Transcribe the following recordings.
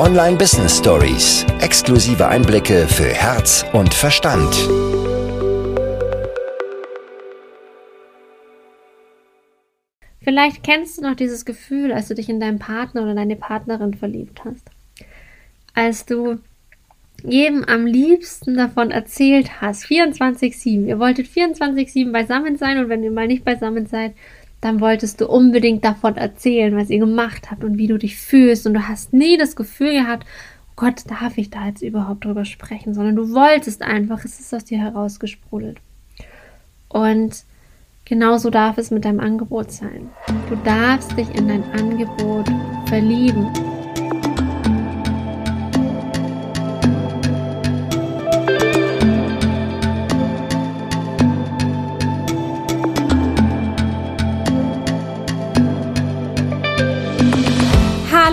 Online Business Stories. Exklusive Einblicke für Herz und Verstand. Vielleicht kennst du noch dieses Gefühl, als du dich in deinen Partner oder deine Partnerin verliebt hast. Als du jedem am liebsten davon erzählt hast, 24-7. Ihr wolltet 24-7 beisammen sein und wenn ihr mal nicht beisammen seid, dann wolltest du unbedingt davon erzählen, was ihr gemacht habt und wie du dich fühlst. Und du hast nie das Gefühl gehabt, oh Gott, darf ich da jetzt überhaupt drüber sprechen, sondern du wolltest einfach, es ist aus dir herausgesprudelt. Und genauso darf es mit deinem Angebot sein. Du darfst dich in dein Angebot verlieben.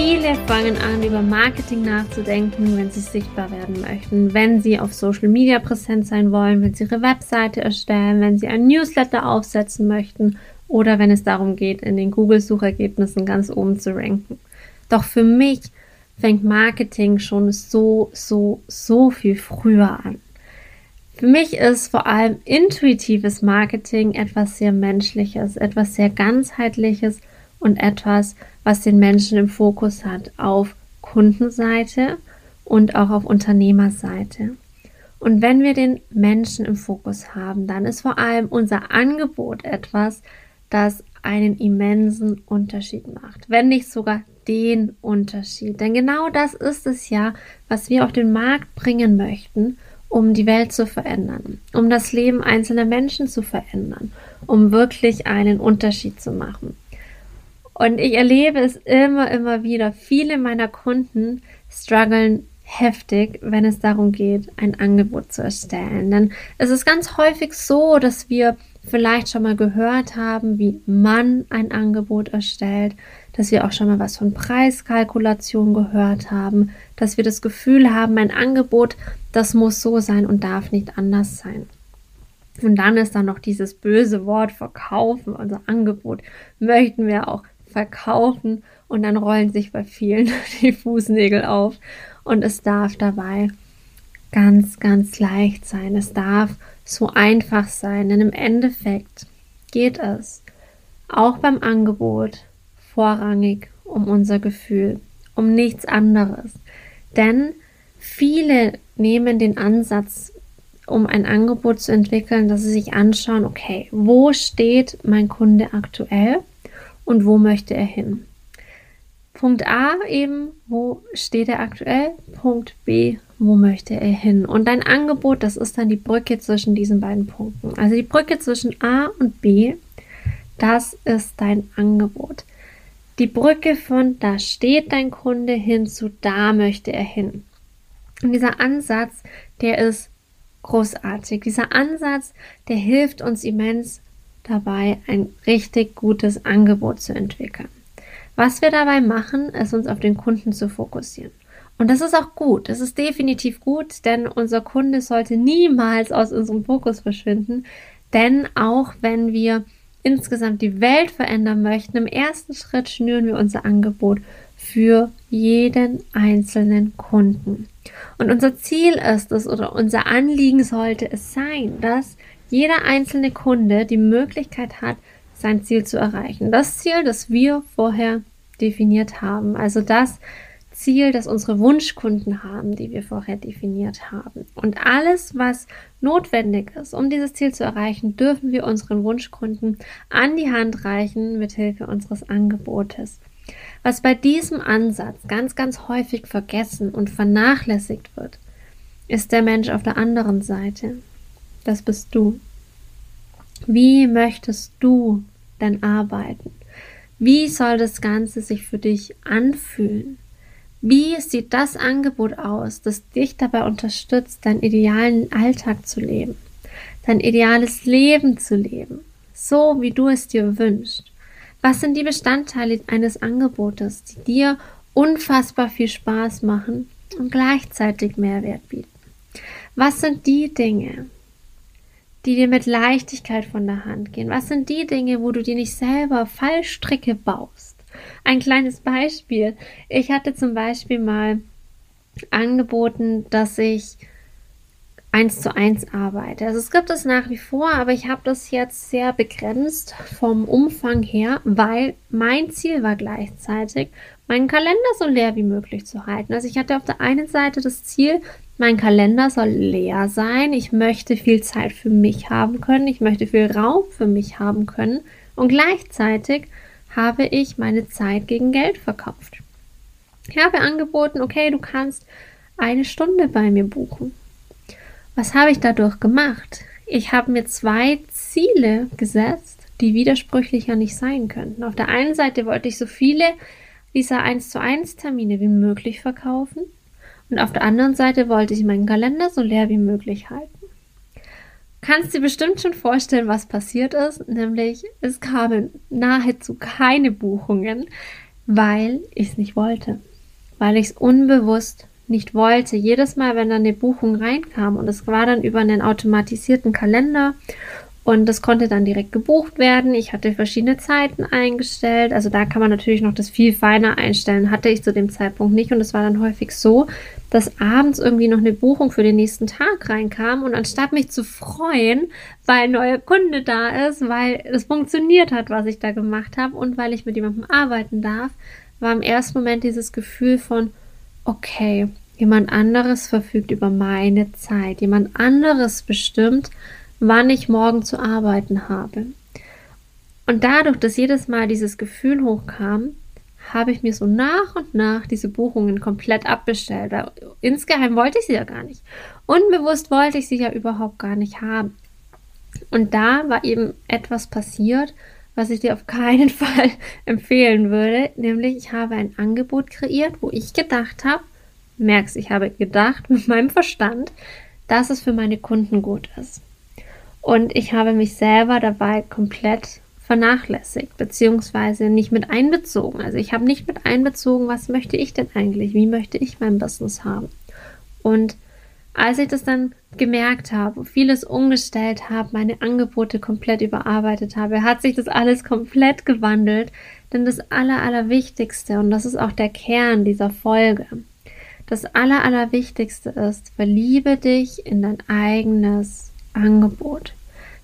Viele fangen an, über Marketing nachzudenken, wenn sie sichtbar werden möchten, wenn sie auf Social Media präsent sein wollen, wenn sie ihre Webseite erstellen, wenn sie ein Newsletter aufsetzen möchten oder wenn es darum geht, in den Google-Suchergebnissen ganz oben zu ranken. Doch für mich fängt Marketing schon so, so, so viel früher an. Für mich ist vor allem intuitives Marketing etwas sehr Menschliches, etwas sehr ganzheitliches und etwas, was den Menschen im Fokus hat auf Kundenseite und auch auf Unternehmerseite. Und wenn wir den Menschen im Fokus haben, dann ist vor allem unser Angebot etwas, das einen immensen Unterschied macht, wenn nicht sogar den Unterschied. Denn genau das ist es ja, was wir auf den Markt bringen möchten, um die Welt zu verändern, um das Leben einzelner Menschen zu verändern, um wirklich einen Unterschied zu machen. Und ich erlebe es immer, immer wieder. Viele meiner Kunden strugglen heftig, wenn es darum geht, ein Angebot zu erstellen. Denn es ist ganz häufig so, dass wir vielleicht schon mal gehört haben, wie man ein Angebot erstellt, dass wir auch schon mal was von Preiskalkulation gehört haben, dass wir das Gefühl haben, ein Angebot, das muss so sein und darf nicht anders sein. Und dann ist da noch dieses böse Wort verkaufen, unser Angebot möchten wir auch verkaufen und dann rollen sich bei vielen die Fußnägel auf und es darf dabei ganz, ganz leicht sein. Es darf so einfach sein, denn im Endeffekt geht es auch beim Angebot vorrangig um unser Gefühl, um nichts anderes. Denn viele nehmen den Ansatz, um ein Angebot zu entwickeln, dass sie sich anschauen, okay, wo steht mein Kunde aktuell? Und wo möchte er hin. Punkt A eben, wo steht er aktuell? Punkt B, wo möchte er hin? Und dein Angebot, das ist dann die Brücke zwischen diesen beiden Punkten. Also die Brücke zwischen A und B, das ist dein Angebot. Die Brücke von da steht dein Kunde hin zu da möchte er hin. Und dieser Ansatz, der ist großartig. Dieser Ansatz, der hilft uns immens dabei, ein richtig gutes Angebot zu entwickeln. Was wir dabei machen, ist uns auf den Kunden zu fokussieren. Und das ist auch gut. Das ist definitiv gut, denn unser Kunde sollte niemals aus unserem Fokus verschwinden. Denn auch wenn wir insgesamt die Welt verändern möchten, im ersten Schritt schnüren wir unser Angebot für jeden einzelnen Kunden. Und unser Ziel ist es oder unser Anliegen sollte es sein, dass jeder einzelne Kunde die Möglichkeit hat, sein Ziel zu erreichen. Das Ziel, das wir vorher definiert haben. Also das Ziel, das unsere Wunschkunden haben, die wir vorher definiert haben. Und alles, was notwendig ist, um dieses Ziel zu erreichen, dürfen wir unseren Wunschkunden an die Hand reichen mit Hilfe unseres Angebotes. Was bei diesem Ansatz ganz, ganz häufig vergessen und vernachlässigt wird, ist der Mensch auf der anderen Seite. Das bist du. Wie möchtest du denn arbeiten? Wie soll das Ganze sich für dich anfühlen? Wie sieht das Angebot aus, das dich dabei unterstützt, deinen idealen Alltag zu leben, dein ideales Leben zu leben, so wie du es dir wünschst? Was sind die Bestandteile eines Angebotes, die dir unfassbar viel Spaß machen und gleichzeitig Mehrwert bieten? Was sind die Dinge, die dir mit Leichtigkeit von der Hand gehen? Was sind die Dinge, wo du dir nicht selber Fallstricke baust? Ein kleines Beispiel. Ich hatte zum Beispiel mal angeboten, dass ich eins zu eins arbeite. Also es gibt es nach wie vor, aber ich habe das jetzt sehr begrenzt vom Umfang her, weil mein Ziel war gleichzeitig, meinen Kalender so leer wie möglich zu halten. Also ich hatte auf der einen Seite das Ziel, mein Kalender soll leer sein. Ich möchte viel Zeit für mich haben können. Ich möchte viel Raum für mich haben können. Und gleichzeitig habe ich meine Zeit gegen Geld verkauft. Ich habe angeboten, okay, du kannst eine Stunde bei mir buchen. Was habe ich dadurch gemacht? Ich habe mir zwei Ziele gesetzt, die widersprüchlicher nicht sein könnten. Auf der einen Seite wollte ich so viele dieser 1 zu 1 Termine wie möglich verkaufen und auf der anderen Seite wollte ich meinen Kalender so leer wie möglich halten. Kannst dir bestimmt schon vorstellen, was passiert ist, nämlich es kamen nahezu keine Buchungen, weil ich es nicht wollte, weil ich es unbewusst nicht wollte. Jedes Mal, wenn dann eine Buchung reinkam und es war dann über einen automatisierten Kalender und das konnte dann direkt gebucht werden. Ich hatte verschiedene Zeiten eingestellt. Also da kann man natürlich noch das viel feiner einstellen. Hatte ich zu dem Zeitpunkt nicht. Und es war dann häufig so, dass abends irgendwie noch eine Buchung für den nächsten Tag reinkam. Und anstatt mich zu freuen, weil ein neuer Kunde da ist, weil es funktioniert hat, was ich da gemacht habe und weil ich mit jemandem arbeiten darf, war im ersten Moment dieses Gefühl von, okay, jemand anderes verfügt über meine Zeit, jemand anderes bestimmt, wann ich morgen zu arbeiten habe. Und dadurch, dass jedes Mal dieses Gefühl hochkam, habe ich mir so nach und nach diese Buchungen komplett abbestellt. Weil insgeheim wollte ich sie ja gar nicht. Unbewusst wollte ich sie ja überhaupt gar nicht haben. Und da war eben etwas passiert, was ich dir auf keinen Fall empfehlen würde, nämlich ich habe ein Angebot kreiert, wo ich gedacht habe, merkst, ich habe gedacht mit meinem Verstand, dass es für meine Kunden gut ist. Und ich habe mich selber dabei komplett vernachlässigt, beziehungsweise nicht mit einbezogen. Also ich habe nicht mit einbezogen, was möchte ich denn eigentlich? Wie möchte ich mein Business haben? Und als ich das dann gemerkt habe, vieles umgestellt habe, meine Angebote komplett überarbeitet habe, hat sich das alles komplett gewandelt. Denn das Aller, Allerwichtigste, und das ist auch der Kern dieser Folge, das Aller, ist, verliebe dich in dein eigenes Angebot.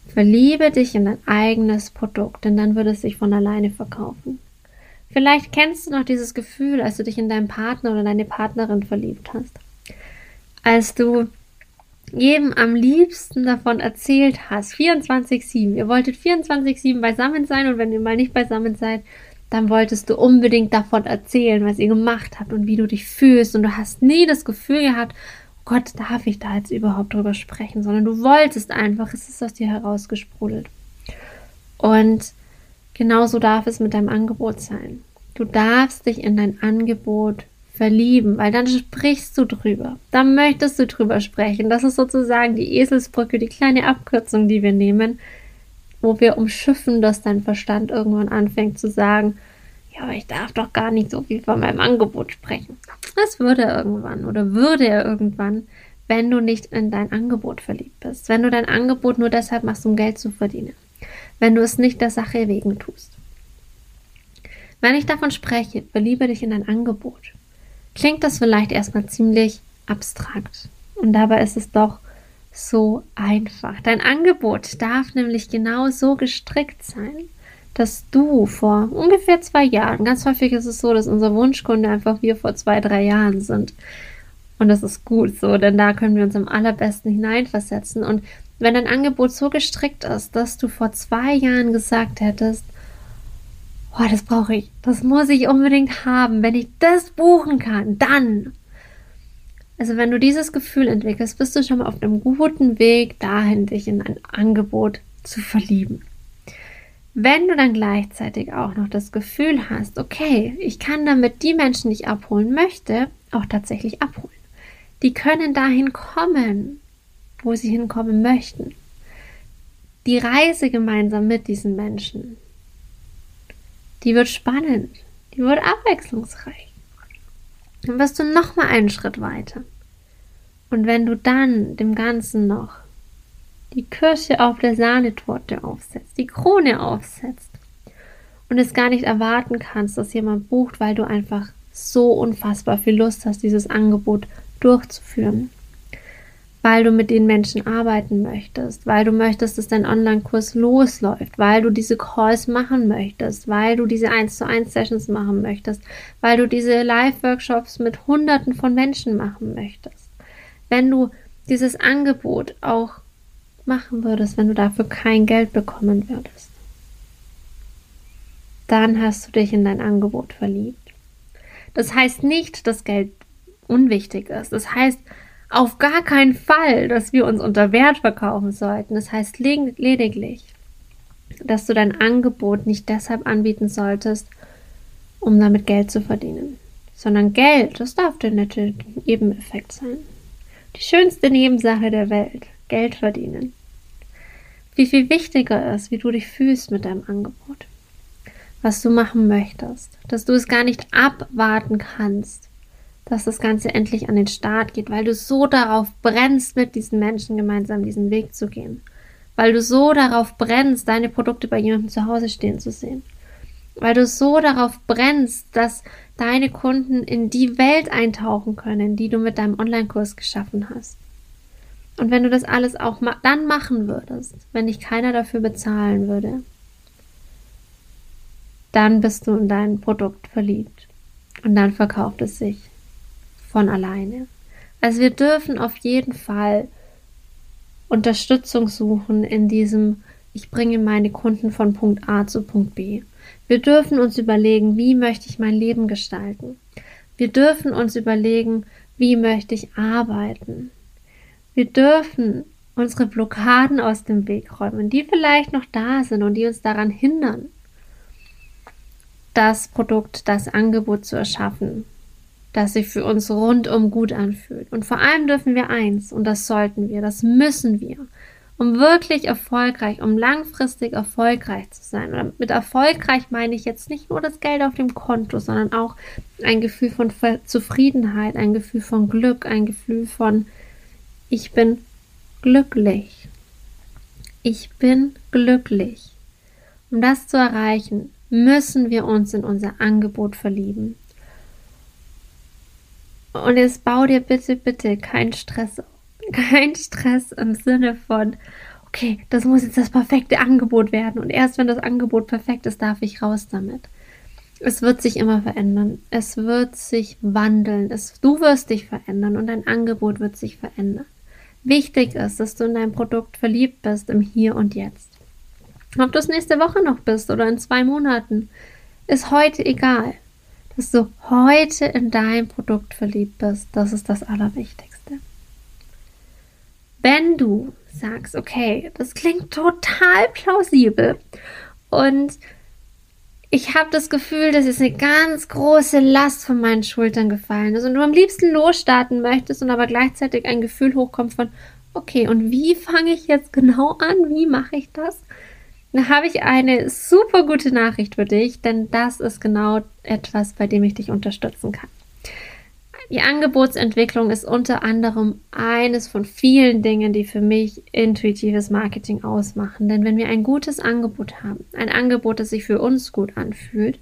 Verliebe dich in dein eigenes Produkt, denn dann wird es sich von alleine verkaufen. Vielleicht kennst du noch dieses Gefühl, als du dich in deinen Partner oder deine Partnerin verliebt hast als du jedem am liebsten davon erzählt hast, 24-7, ihr wolltet 24-7 beisammen sein und wenn ihr mal nicht beisammen seid, dann wolltest du unbedingt davon erzählen, was ihr gemacht habt und wie du dich fühlst und du hast nie das Gefühl gehabt, oh Gott, darf ich da jetzt überhaupt drüber sprechen, sondern du wolltest einfach, es ist aus dir herausgesprudelt. Und genauso darf es mit deinem Angebot sein. Du darfst dich in dein Angebot verlieben, weil dann sprichst du drüber. Dann möchtest du drüber sprechen. Das ist sozusagen die Eselsbrücke, die kleine Abkürzung, die wir nehmen, wo wir umschiffen, dass dein Verstand irgendwann anfängt zu sagen, ja, aber ich darf doch gar nicht so viel von meinem Angebot sprechen. Das würde er irgendwann oder würde er irgendwann, wenn du nicht in dein Angebot verliebt bist. Wenn du dein Angebot nur deshalb machst, um Geld zu verdienen. Wenn du es nicht der Sache wegen tust. Wenn ich davon spreche, verliebe dich in dein Angebot klingt das vielleicht erstmal ziemlich abstrakt. Und dabei ist es doch so einfach. Dein Angebot darf nämlich genau so gestrickt sein, dass du vor ungefähr zwei Jahren, ganz häufig ist es so, dass unser Wunschkunde einfach wir vor zwei, drei Jahren sind. Und das ist gut so, denn da können wir uns am allerbesten hineinversetzen. Und wenn dein Angebot so gestrickt ist, dass du vor zwei Jahren gesagt hättest, oh, das brauche ich, das muss ich unbedingt haben. Wenn ich das buchen kann, dann. Also wenn du dieses Gefühl entwickelst, bist du schon mal auf einem guten Weg dahin, dich in ein Angebot zu verlieben. Wenn du dann gleichzeitig auch noch das Gefühl hast, okay, ich kann damit die Menschen, die ich abholen möchte, auch tatsächlich abholen. Die können dahin kommen, wo sie hinkommen möchten. Die Reise gemeinsam mit diesen Menschen, die wird spannend, die wird abwechslungsreich. Dann wirst du noch mal einen Schritt weiter. Und wenn du dann dem Ganzen noch die Kirsche auf der Sahnetorte aufsetzt, die Krone aufsetzt und es gar nicht erwarten kannst, dass jemand bucht, weil du einfach so unfassbar viel Lust hast, dieses Angebot durchzuführen, weil du mit den Menschen arbeiten möchtest, weil du möchtest, dass dein Online-Kurs losläuft, weil du diese Calls machen möchtest, weil du diese 1 zu 1 Sessions machen möchtest, weil du diese Live-Workshops mit Hunderten von Menschen machen möchtest. Wenn du dieses Angebot auch machen würdest, wenn du dafür kein Geld bekommen würdest. Dann hast du dich in dein Angebot verliebt. Das heißt nicht, dass Geld unwichtig ist. Das heißt auf gar keinen Fall, dass wir uns unter Wert verkaufen sollten. Das heißt lediglich, dass du dein Angebot nicht deshalb anbieten solltest, um damit Geld zu verdienen, sondern Geld, das darf der nette Nebeneffekt sein. Die schönste Nebensache der Welt. Geld verdienen. Wie viel wichtiger ist, wie du dich fühlst mit deinem Angebot. Was du machen möchtest. Dass du es gar nicht abwarten kannst, dass das Ganze endlich an den Start geht, weil du so darauf brennst, mit diesen Menschen gemeinsam diesen Weg zu gehen. Weil du so darauf brennst, deine Produkte bei jemandem zu Hause stehen zu sehen. Weil du so darauf brennst, dass deine Kunden in die Welt eintauchen können, die du mit deinem Online-Kurs geschaffen hast. Und wenn du das alles auch ma dann machen würdest, wenn dich keiner dafür bezahlen würde, dann bist du in dein Produkt verliebt. Und dann verkauft es sich von alleine. Also wir dürfen auf jeden Fall Unterstützung suchen in diesem, ich bringe meine Kunden von Punkt A zu Punkt B. Wir dürfen uns überlegen, wie möchte ich mein Leben gestalten. Wir dürfen uns überlegen, wie möchte ich arbeiten. Wir dürfen unsere Blockaden aus dem Weg räumen, die vielleicht noch da sind und die uns daran hindern, das Produkt, das Angebot zu erschaffen, das sich für uns rundum gut anfühlt. Und vor allem dürfen wir eins, und das sollten wir, das müssen wir, um wirklich erfolgreich, um langfristig erfolgreich zu sein. Und mit erfolgreich meine ich jetzt nicht nur das Geld auf dem Konto, sondern auch ein Gefühl von Zufriedenheit, ein Gefühl von Glück, ein Gefühl von ich bin glücklich. Ich bin glücklich. Um das zu erreichen, müssen wir uns in unser Angebot verlieben. Und jetzt bau dir bitte, bitte keinen Stress Kein Stress im Sinne von, okay, das muss jetzt das perfekte Angebot werden. Und erst wenn das Angebot perfekt ist, darf ich raus damit. Es wird sich immer verändern. Es wird sich wandeln. Es, du wirst dich verändern und dein Angebot wird sich verändern. Wichtig ist, dass du in dein Produkt verliebt bist im Hier und Jetzt. Ob du es nächste Woche noch bist oder in zwei Monaten, ist heute egal. Dass du heute in dein Produkt verliebt bist, das ist das Allerwichtigste. Wenn du sagst, okay, das klingt total plausibel und ich habe das Gefühl, dass jetzt eine ganz große Last von meinen Schultern gefallen ist und du am liebsten losstarten möchtest und aber gleichzeitig ein Gefühl hochkommt von, okay, und wie fange ich jetzt genau an? Wie mache ich das? Dann habe ich eine super gute Nachricht für dich, denn das ist genau etwas, bei dem ich dich unterstützen kann. Die Angebotsentwicklung ist unter anderem eines von vielen Dingen, die für mich intuitives Marketing ausmachen. Denn wenn wir ein gutes Angebot haben, ein Angebot, das sich für uns gut anfühlt,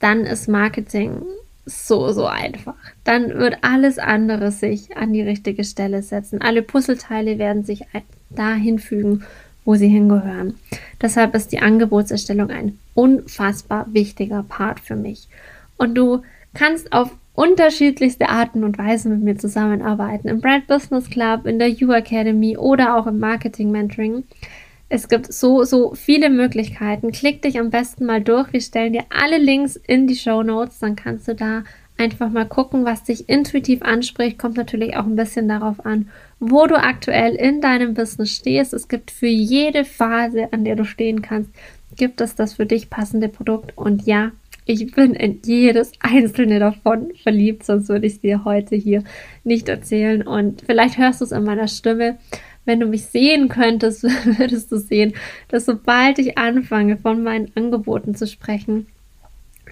dann ist Marketing so, so einfach. Dann wird alles andere sich an die richtige Stelle setzen. Alle Puzzleteile werden sich dahin fügen, wo sie hingehören. Deshalb ist die Angebotserstellung ein unfassbar wichtiger Part für mich. Und du kannst auf unterschiedlichste Arten und Weisen mit mir zusammenarbeiten. Im Brand Business Club, in der You Academy oder auch im Marketing Mentoring. Es gibt so, so viele Möglichkeiten. Klick dich am besten mal durch. Wir stellen dir alle Links in die Show Notes. Dann kannst du da einfach mal gucken, was dich intuitiv anspricht. Kommt natürlich auch ein bisschen darauf an, wo du aktuell in deinem Business stehst. Es gibt für jede Phase, an der du stehen kannst, gibt es das für dich passende Produkt. Und ja, ich bin in jedes einzelne davon verliebt, sonst würde ich es dir heute hier nicht erzählen. Und vielleicht hörst du es in meiner Stimme. Wenn du mich sehen könntest, würdest du sehen, dass sobald ich anfange, von meinen Angeboten zu sprechen,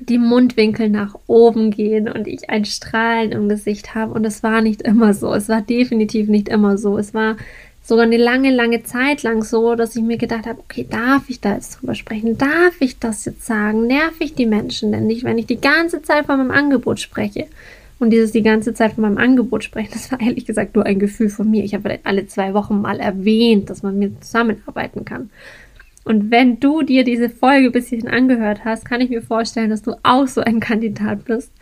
die Mundwinkel nach oben gehen und ich ein Strahlen im Gesicht habe. Und es war nicht immer so. Es war definitiv nicht immer so. Es war sogar eine lange, lange Zeit lang so, dass ich mir gedacht habe, okay, darf ich da jetzt drüber sprechen? Darf ich das jetzt sagen? Nerv ich die Menschen denn nicht, wenn ich die ganze Zeit von meinem Angebot spreche? Und dieses die ganze Zeit von meinem Angebot sprechen, das war ehrlich gesagt nur ein Gefühl von mir. Ich habe alle zwei Wochen mal erwähnt, dass man mir zusammenarbeiten kann. Und wenn du dir diese Folge bis hierhin angehört hast, kann ich mir vorstellen, dass du auch so ein Kandidat bist.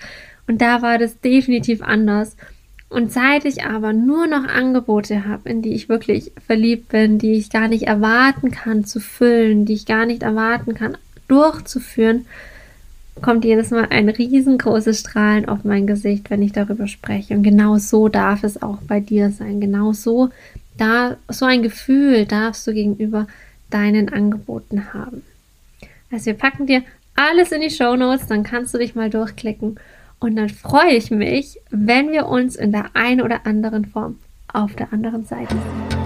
Und da war das definitiv anders. Und seit ich aber nur noch Angebote habe, in die ich wirklich verliebt bin, die ich gar nicht erwarten kann zu füllen, die ich gar nicht erwarten kann durchzuführen, kommt jedes Mal ein riesengroßes Strahlen auf mein Gesicht, wenn ich darüber spreche. Und genau so darf es auch bei dir sein. Genau so, da, so ein Gefühl darfst du gegenüber deinen Angeboten haben. Also wir packen dir alles in die Show Notes, dann kannst du dich mal durchklicken und dann freue ich mich, wenn wir uns in der einen oder anderen Form auf der anderen Seite sehen.